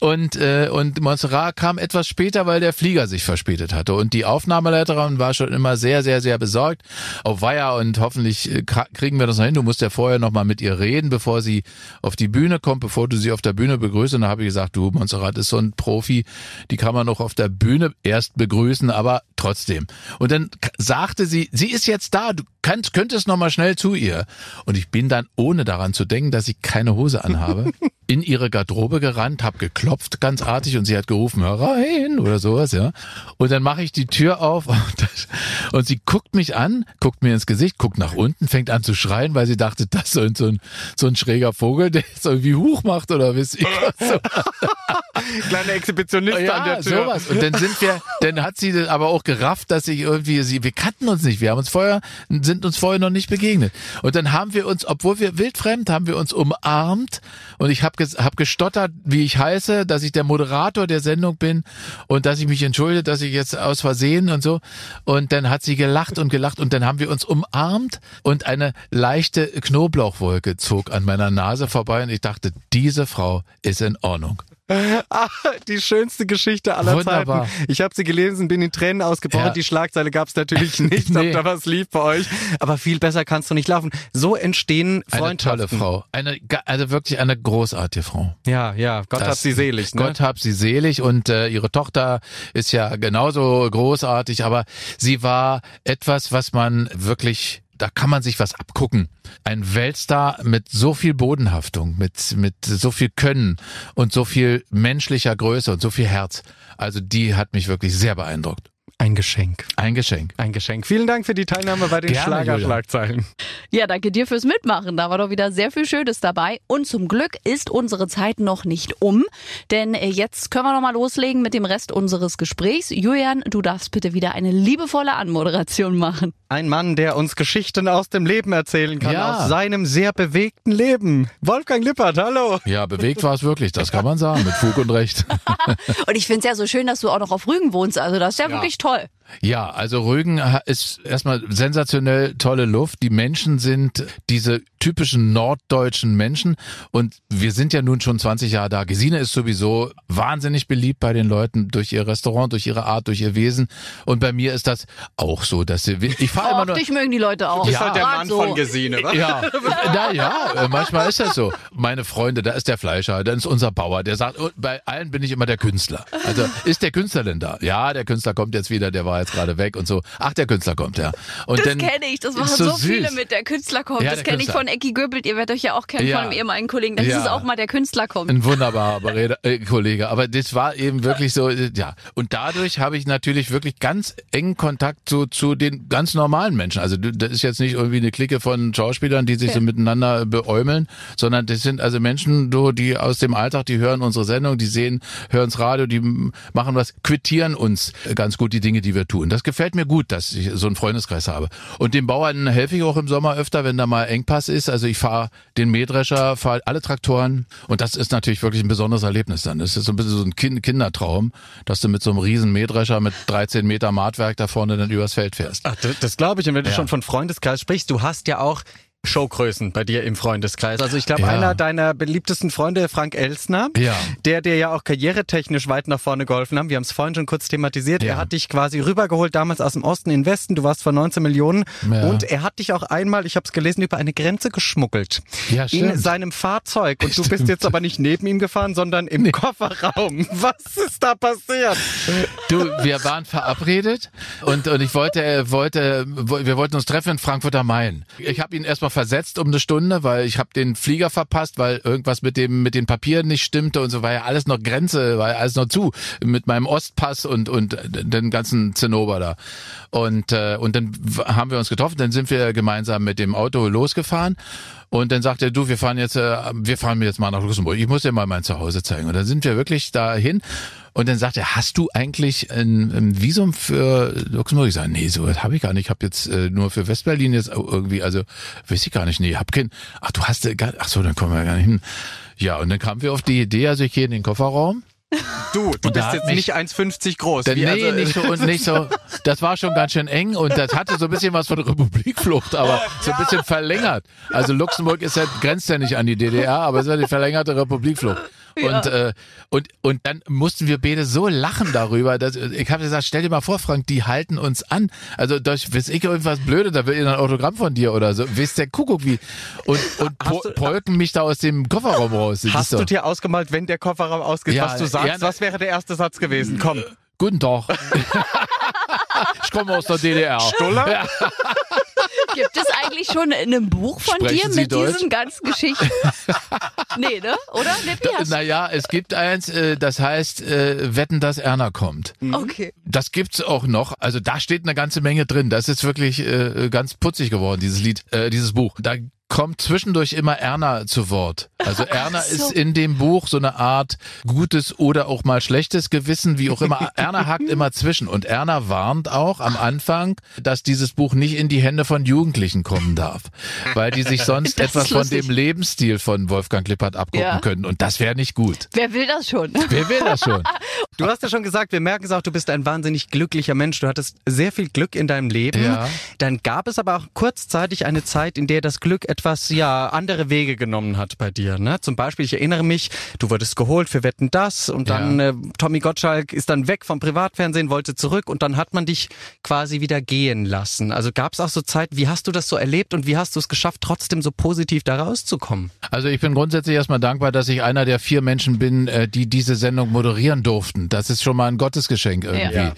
Und, äh, und Montserrat kam etwas später, weil der Flieger sich verspätet hatte. Und die Aufnahmeleiterin war schon immer sehr, sehr, sehr besorgt. Auf Weiher und hoffentlich äh, kriegen wir das noch hin. Du musst ja vorher noch mal mit ihr reden, bevor sie auf die Bühne kommt, bevor du sie auf der Bühne begrüßt. Und da habe ich gesagt, du, Montserrat ist so ein Profi, die kann man noch auf der Bühne erst begrüßen, aber trotzdem. Und dann sagte sie, sie ist jetzt da, du kannst, könntest noch mal schnell zu ihr. Und ich bin dann, ohne daran zu denken, dass ich keine Hose anhabe, [LAUGHS] in ihre Garderobe gerannt, hab geklopft ganz artig und sie hat gerufen, hör rein oder sowas, ja. Und dann mache ich die Tür auf [LAUGHS] und, das, und sie guckt mich an, guckt mir ins Gesicht, guckt nach unten, fängt an zu schreien, weil sie dachte, das ist so ein, so ein, so ein schräger Vogel, der jetzt irgendwie Huch macht oder wisst was. So. [LAUGHS]
Kleiner Exhibitionist an
Ja,
der Tür.
sowas. Und dann sind wir, dann hat sie aber auch gerafft, dass ich irgendwie, sie, wir kannten uns nicht, wir haben uns vorher, sind uns vorher noch nicht begegnet. Und dann haben wir uns, obwohl wir wildfremd, haben wir uns umarmt und ich habe hab gestottert, wie ich heiße, dass ich der Moderator der Sendung bin und dass ich mich entschuldige, dass ich jetzt aus Versehen und so. Und dann hat sie gelacht und gelacht und dann haben wir uns umarmt und eine leichte Knoblauchwolke zog an meiner Nase vorbei und ich dachte, diese Frau ist in Ordnung. [LAUGHS]
Ah, die schönste Geschichte aller
Wunderbar.
Zeiten. Ich habe sie gelesen, bin in Tränen ausgebrochen.
Ja.
Die Schlagzeile gab es natürlich [LAUGHS] nicht,
Nee.
ob da was lief bei euch. Aber viel besser kannst du nicht laufen. So entstehen
Eine
Freundschaften.
tolle Frau. Eine, also wirklich eine großartige Frau.
Ja, ja, Gott
Das-
hat sie selig. Ne?
Gott hab sie selig und äh, ihre Tochter ist ja genauso großartig, aber sie war etwas, was man wirklich da kann man sich was abgucken. Ein Weltstar mit so viel Bodenhaftung, mit, mit so viel Können und so viel menschlicher Größe und so viel Herz. Also die hat mich wirklich sehr beeindruckt.
Ein Geschenk.
Ein Geschenk.
Ein Geschenk. Vielen Dank für die Teilnahme bei den Schlagerschlagzeilen.
Ja, danke dir fürs Mitmachen. Da war doch wieder sehr viel Schönes dabei. Und zum Glück ist unsere Zeit noch nicht um. Denn äh, jetzt können wir noch mal loslegen mit dem Rest unseres Gesprächs. Julian, du darfst bitte wieder eine liebevolle Anmoderation machen.
Ein Mann, der uns Geschichten aus dem Leben erzählen kann,
Ja.
aus seinem sehr bewegten Leben. Wolfgang Lippert, hallo.
Ja, bewegt war es wirklich, das kann man sagen, mit Fug und Recht. [LAUGHS]
Und ich finde es ja so schön, dass du auch noch auf Rügen wohnst. Also das ist ja, wirklich toll.
Ja, also Rügen ist erstmal sensationell tolle Luft. Die Menschen sind diese typischen norddeutschen Menschen und wir sind ja nun schon 20 Jahre da. Gesine ist sowieso wahnsinnig beliebt bei den Leuten durch ihr Restaurant, durch ihre Art, durch ihr Wesen und bei mir ist das auch so, dass sie, ich fahre immer nur
dich mögen die Leute auch.
Du bist halt der Mann
so.
von Gesine, was?
ja, na ja, manchmal ist das so. Meine Freunde, da ist der Fleischer, dann ist unser Bauer, der sagt, bei allen bin ich immer der Künstler. Also ist der Künstler denn da? Ja, der Künstler kommt jetzt wieder, der war jetzt gerade weg und so. Ach, der Künstler kommt, ja. Und
Das kenne ich, das
ist
machen so,
süß.
viele mit, der Künstler kommt.
Ja,
das kenne ich von Ecki Göbelt, ihr werdet euch ja auch kennen
Ja.
von einem ehemaligen Kollegen. Da hieß
Ja.
es auch mal, der Künstler kommt.
Ein wunderbarer äh, Kollege. Aber das war eben wirklich so, äh, ja. Und dadurch habe ich natürlich wirklich ganz engen Kontakt zu, zu den ganz normalen Menschen. Also das ist jetzt nicht irgendwie eine Clique von Schauspielern, die sich so miteinander beäumeln, sondern das sind also Menschen, so, die aus dem Alltag, die hören unsere Sendung, die sehen, hören's Radio, die machen was, quittieren uns ganz gut die Dinge, die wir tun. Das gefällt mir gut, dass ich so einen Freundeskreis habe. Und den Bauern helfe ich auch im Sommer öfter, wenn da mal Engpass ist. Also ich fahre den Mähdrescher, fahre alle Traktoren und das ist natürlich wirklich ein besonderes Erlebnis dann. Das ist so ein bisschen so ein kind Kindertraum, dass du mit so einem riesen Mähdrescher mit 13 Meter Maatwerk da vorne dann übers Feld fährst.
Ach, das, das glaube ich. Und wenn du
Ja.
schon von Freundeskreis sprichst, du hast ja auch Showgrößen bei dir im Freundeskreis. Also ich glaube,
Ja.
einer deiner beliebtesten Freunde, Frank Elsner,
Ja.
der dir ja auch karrieretechnisch weit nach vorne geholfen haben. Wir haben es vorhin schon kurz thematisiert.
Ja.
Er hat dich quasi rübergeholt, damals aus dem Osten in den Westen. Du warst vor 19 Millionen. Und er hat dich auch einmal, ich habe es gelesen, über eine Grenze geschmuggelt.
Ja,
in
stimmt.
seinem Fahrzeug. Und du bist jetzt aber nicht neben ihm gefahren, sondern im Kofferraum. Was ist da passiert?
Du, wir waren verabredet und, und ich wollte, äh, wollte, wir wollten uns treffen in Frankfurt am Main. Ich habe ihn erstmal versetzt um eine Stunde, weil ich habe den Flieger verpasst, weil irgendwas mit dem mit den Papieren nicht stimmte und so war ja alles noch Grenze, war ja alles noch zu mit meinem Ostpass und und den ganzen Zinnober da. Und äh, und dann haben wir uns getroffen, dann sind wir gemeinsam mit dem Auto losgefahren. Und dann sagt er, du, wir fahren jetzt, äh, wir fahren jetzt mal nach Luxemburg. Ich muss dir mal mein Zuhause zeigen. Und dann sind wir wirklich dahin. Und dann sagt er, hast du eigentlich ein, ein Visum für Luxemburg? Ich sage, nee, so habe ich gar nicht. Ich habe jetzt äh, nur für Westberlin jetzt irgendwie, also weiß ich gar nicht. Nee, hab kein. Ach, du hast, äh, gar, ach so, dann kommen wir gar nicht hin. Ja, und dann kamen wir auf die Idee, also ich gehe in den Kofferraum.
Du, du
Und da
bist jetzt nicht 1,50 groß. Wie,
nee,
also-
nicht so und nicht so. Das war schon ganz schön eng und das hatte so ein bisschen was von Republikflucht, aber so ein bisschen verlängert. Also Luxemburg ist ja, grenzt ja nicht an die DDR, aber es ist ja die verlängerte Republikflucht. Und, äh, und, und dann mussten wir beide so lachen darüber, dass ich habe gesagt, stell dir mal vor, Frank, die halten uns an. Also durch, weiß ich irgendwas Blöde, da will ihr ein Autogramm von dir oder so. Wisst der Kuckuck wie. Und, und po
du-
polken mich da aus dem Kofferraum raus. Das
Hast du dir ausgemalt, wenn der Kofferraum ausgeht,
Ja,
was du sagst?
ja,
was wäre der erste Satz gewesen? Komm.
Guten Tag. [LAUGHS] ich komme aus der DDR.
Stuller?
Ja.
Gibt es eigentlich schon ein Buch von
Sprechen
dir
Sie
mit
Deutsch?
diesen ganzen Geschichten? nee, ne? Oder? Hast
Naja, es gibt eins, äh, das heißt, äh, wetten, dass Erna kommt.
Okay.
Das gibt's auch noch. Also da steht eine ganze Menge drin. Das ist wirklich äh, ganz putzig geworden, dieses Lied, äh, dieses Buch. Da kommt zwischendurch immer Erna zu Wort. Also Erna
so.
ist in dem Buch so eine Art gutes oder auch mal schlechtes Gewissen, wie auch immer. [LAUGHS] Erna hakt immer zwischen und Erna warnt auch am Anfang, dass dieses Buch nicht in die Hände von Jugendlichen kommen darf, weil die sich sonst [LAUGHS]
Das
etwas von dem Lebensstil von Wolfgang Lippert abgucken
Ja.
können und das wäre nicht gut.
Wer will das schon?
Wer will das schon? [LAUGHS]
Du hast ja schon gesagt, wir merken es auch, du bist ein wahnsinnig glücklicher Mensch. Du hattest sehr viel Glück in deinem Leben.
Ja.
Dann gab es aber auch kurzzeitig eine Zeit, in der das Glück etwas, ja, andere Wege genommen hat bei dir. Ne? Zum Beispiel, ich erinnere mich, du wurdest geholt für Wetten das und dann
Ja.
äh, Tommy Gottschalk ist dann weg vom Privatfernsehen, wollte zurück und dann hat man dich quasi wieder gehen lassen. Also gab es auch so Zeit, wie hast du das so erlebt und wie hast du es geschafft, trotzdem so positiv da rauszukommen?
Also ich bin grundsätzlich erstmal dankbar, dass ich einer der vier Menschen bin, äh, die diese Sendung moderieren durften. Das ist schon mal ein Gottesgeschenk irgendwie.
Ja.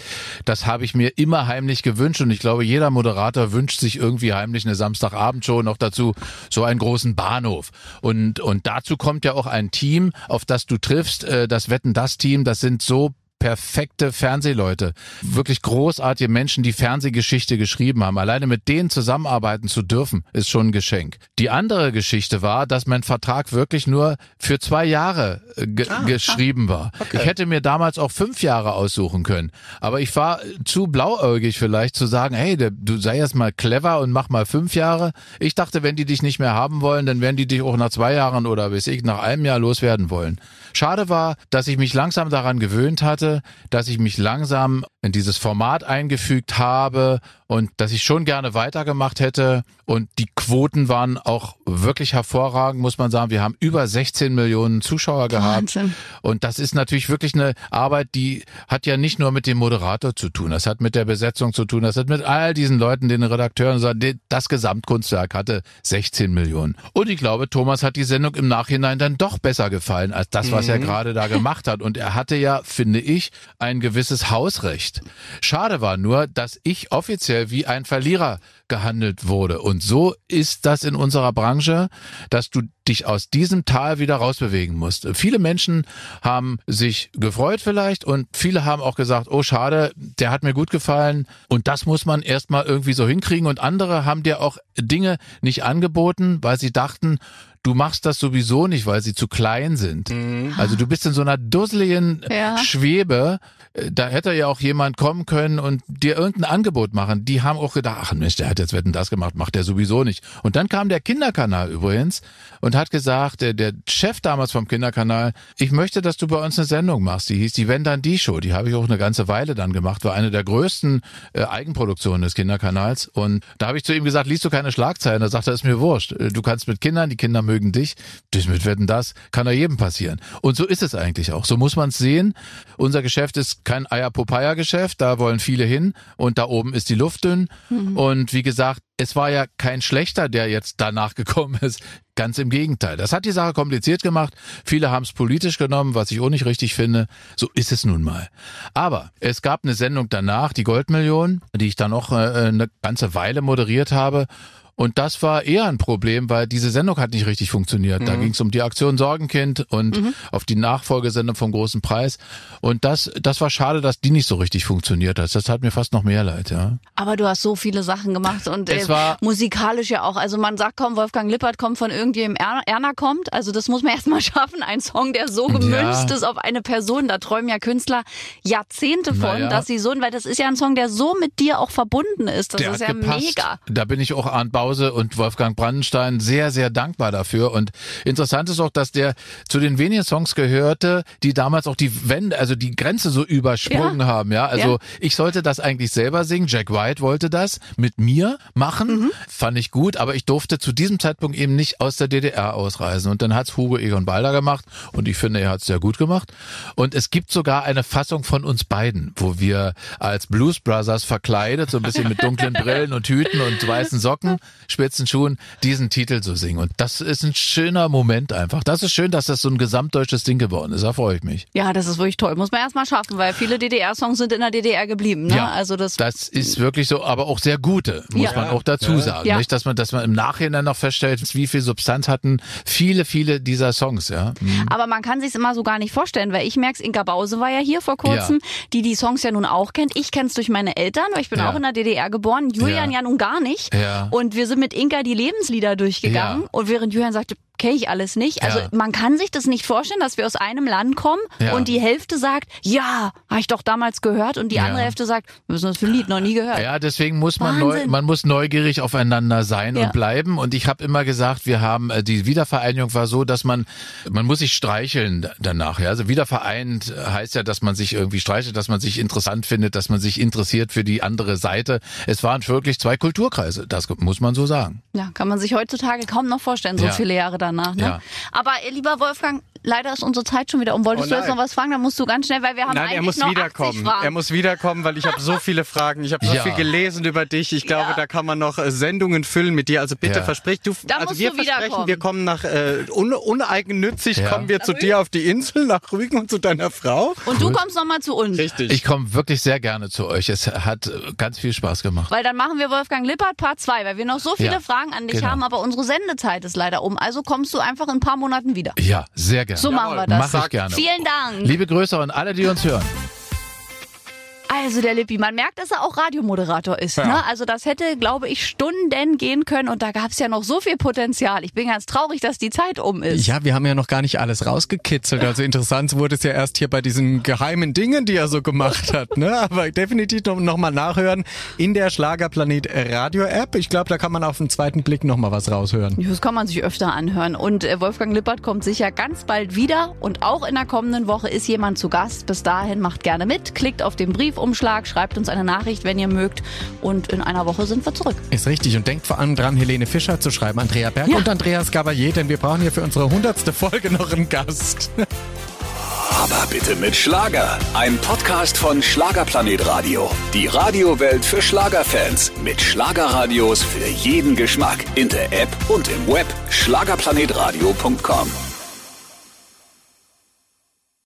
Das habe ich mir immer heimlich gewünscht und ich glaube, jeder Moderator wünscht sich irgendwie heimlich eine Samstagabendshow noch dazu so einen großen Bahnhof. Und und dazu kommt ja auch ein Team, auf das du triffst, äh, das Wetten das Team, das sind so perfekte Fernsehleute, wirklich großartige Menschen, die Fernsehgeschichte geschrieben haben. Alleine mit denen zusammenarbeiten zu dürfen, ist schon ein Geschenk. Die andere Geschichte war, dass mein Vertrag wirklich nur für zwei Jahre äh, ge ah, geschrieben war. Okay. Ich hätte mir damals auch fünf Jahre aussuchen können. Aber ich war zu blauäugig vielleicht zu sagen, hey, du sei erst mal clever und mach mal fünf Jahre. Ich dachte, wenn die dich nicht mehr haben wollen, dann werden die dich auch nach zwei Jahren oder bis ich nach einem Jahr loswerden wollen. Schade war, dass ich mich langsam daran gewöhnt hatte, dass ich mich langsam in dieses Format eingefügt habe und dass ich schon gerne weitergemacht hätte. Und die Quoten waren auch wirklich hervorragend, muss man sagen. Wir haben über 16 Millionen Zuschauer gehabt. Wahnsinn. Und das ist natürlich wirklich eine Arbeit, die hat ja nicht nur mit dem Moderator zu tun. Das hat mit der Besetzung zu tun. Das hat mit all diesen Leuten, den Redakteuren, das Gesamtkunstwerk hatte 16 Millionen. Und ich glaube, Thomas hat die Sendung im Nachhinein dann doch besser gefallen als das, was mhm. er gerade da gemacht hat. Und er hatte ja, finde ich, ein gewisses Hausrecht. Schade war nur, dass ich offiziell wie ein Verlierer gehandelt wurde. Und so ist das in unserer Branche, dass du dich aus diesem Tal wieder rausbewegen musst. Viele Menschen haben sich gefreut vielleicht und viele haben auch gesagt, oh schade, der hat mir gut gefallen und das muss man erstmal irgendwie so hinkriegen und andere haben dir auch Dinge nicht angeboten, weil sie dachten, du machst das sowieso nicht, weil sie zu klein sind. Mhm. Also du bist in so einer dusseligen ja. Schwebe. Äh, da hätte ja auch jemand kommen können und dir irgendein Angebot machen. Die haben auch gedacht, ach Mensch, der hat jetzt wetten das gemacht, macht der sowieso nicht. Und dann kam der Kinderkanal übrigens und hat gesagt, der, der Chef damals vom Kinderkanal, ich möchte, dass du bei uns eine Sendung machst. Die hieß die Wenn dann die Show. Die habe ich auch eine ganze Weile dann gemacht. War eine der größten äh, Eigenproduktionen des Kinderkanals. Und da habe ich zu ihm gesagt, liest du keine Schlagzeilen? Da sagt er, ist mir wurscht. Äh, du kannst mit Kindern, die Kinder mögen dich. Das mit Wetten das kann ja jedem passieren. Und so ist es eigentlich auch. So muss man es sehen. Unser Geschäft ist kein Eier-Popeye-Geschäft. Da wollen viele hin. Und da oben ist die Luft dünn. Mhm. Und wie gesagt, es war ja kein schlechter, der jetzt danach gekommen ist. Ganz im Gegenteil. Das hat die Sache kompliziert gemacht. Viele haben es politisch genommen, was ich auch nicht richtig finde. So ist es nun mal. Aber es gab eine Sendung danach, die Goldmillion, die ich dann noch äh, eine ganze Weile moderiert habe. Und das war eher ein Problem, weil diese Sendung hat nicht richtig funktioniert. Mhm. Da ging es um die Aktion Sorgenkind und mhm. auf die Nachfolgesendung vom Großen Preis. Und das, das war schade, dass die nicht so richtig funktioniert hat. Das hat mir fast noch mehr leid, ja.
Aber du hast so viele Sachen gemacht und äh, musikalisch ja auch. Also man sagt kaum, Wolfgang Lippert kommt von irgendjemandem, Erna kommt. Also das muss man [LAUGHS] erstmal schaffen. Ein Song, der so gemünzt ja. ist auf eine Person. Da träumen ja Künstler Jahrzehnte von, naja. dass sie so, weil das ist ja ein Song, der so mit dir auch verbunden ist. Das der ist ja gepasst. mega.
Da bin ich auch an Bau Krause und Wolfgang Brandenstein sehr, sehr dankbar dafür. Und interessant ist auch, dass der zu den wenigen Songs gehörte, die damals auch die Wende, also die Grenze so übersprungen ja. haben. Ja, also ja. ich sollte das eigentlich selber singen. Jack White wollte das mit mir machen. Mhm. Fand ich gut, aber ich durfte zu diesem Zeitpunkt eben nicht aus der DDR ausreisen. Und dann hat's Hugo Egon Balder gemacht und ich finde, er hat's sehr gut gemacht. Und es gibt sogar eine Fassung von uns beiden, wo wir als Blues Brothers verkleidet, so ein bisschen mit dunklen [LAUGHS] Brillen und Hüten und weißen Socken, spitzen Schuhen diesen Titel zu singen. Und das ist ein schöner Moment einfach. Das ist schön, dass das so ein gesamtdeutsches Ding geworden ist. Da freue ich mich.
Ja, das ist wirklich toll. Muss man erstmal schaffen, weil viele DDR-Songs sind in der DDR geblieben. Ne?
Ja, also das, das ist wirklich so, aber auch sehr gute, muss ja. man auch dazu sagen. Ja. Nicht, dass man, dass man im Nachhinein noch feststellt, wie viel Substanz hatten viele, viele dieser Songs. Ja.
Mhm. Aber man kann sich immer so gar nicht vorstellen, weil ich merke, Inka Bause war ja hier vor kurzem, ja. die die Songs ja nun auch kennt. Ich kenne es durch meine Eltern, weil ich bin auch in der DDR geboren. Julian ja, nun gar nicht. Ja. Und wir sind mit Inka die Lebenslieder durchgegangen. Ja. Und während Julian sagte, kenne ich alles nicht. Also ja. man kann sich das nicht vorstellen, dass wir aus einem Land kommen ja. und die Hälfte sagt, ja, habe ich doch damals gehört und die ja. andere Hälfte sagt, wir müssen das für ein Lied noch nie gehört.
Ja, deswegen muss man neu, man muss neugierig aufeinander sein und bleiben und ich habe immer gesagt, wir haben äh, die Wiedervereinigung war so, dass man man muss sich streicheln danach, ja. Also wiedervereint heißt ja, dass man sich irgendwie streichelt, dass man sich interessant findet, dass man sich interessiert für die andere Seite. Es waren wirklich zwei Kulturkreise, das muss man so sagen.
Ja, kann man sich heutzutage kaum noch vorstellen, so viele Jahre danach. Ne? Ja. Aber äh, lieber Wolfgang, leider ist unsere Zeit schon wieder um. Wolltest oh du jetzt noch was fragen? Dann musst du ganz schnell, weil wir haben nein, eigentlich er muss noch
wiederkommen.
Fragen.
Er muss wiederkommen, weil ich habe so viele Fragen. Ich habe so ja. viel gelesen über dich. Ich glaube, ja. da kann man noch äh, Sendungen füllen mit dir. Also bitte ja. versprich du.
Da
also
wir
versprechen, wir kommen nach äh, un, uneigennützig kommen wir zu dir auf die Insel nach Rügen und zu deiner Frau.
Und cool. du kommst noch mal zu uns.
Richtig. Ich komme wirklich sehr gerne zu euch. Es hat äh, ganz viel Spaß gemacht.
Weil dann machen wir Wolfgang Lippert Part 2, weil wir noch so viele Fragen an dich genau. haben, aber unsere Sendezeit ist leider um. Also kommst du einfach in ein paar Monaten wieder.
Ja, sehr gerne.
So machen wir das.
Mach ich gerne.
Vielen Dank.
Liebe Grüße an alle, die uns hören.
Also der Lippi, man merkt, dass er auch Radiomoderator ist.
Ja.
Ne? Also das hätte, glaube ich, Stunden gehen können und da gab es ja noch so viel Potenzial. Ich bin ganz traurig, dass die Zeit um ist.
Ja, wir haben ja noch gar nicht alles rausgekitzelt. Also interessant wurde es ja erst hier bei diesen geheimen Dingen, die er so gemacht hat. Ne? Aber definitiv noch, noch mal nachhören in der Schlagerplanet Radio App. Ich glaube, da kann man auf den zweiten Blick noch mal was raushören.
Das kann man sich öfter anhören. Und äh, Wolfgang Lippert kommt sicher ganz bald wieder. Und auch in der kommenden Woche ist jemand zu Gast. Bis dahin macht gerne mit, klickt auf den Briefumschlag, schreibt uns eine Nachricht, wenn ihr mögt. Und in einer Woche sind wir zurück.
Ist richtig. Und denkt vor allem dran, Helene Fischer zu schreiben, Andrea Berg
Ja.
und Andreas Gabalier, denn wir brauchen hier für unsere hundertste Folge noch einen Gast.
Aber bitte mit Schlager. Ein Podcast von Schlagerplanet Radio. Die Radiowelt für Schlagerfans. Mit Schlagerradios für jeden Geschmack. In der App und im Web. Schlagerplanetradio.com.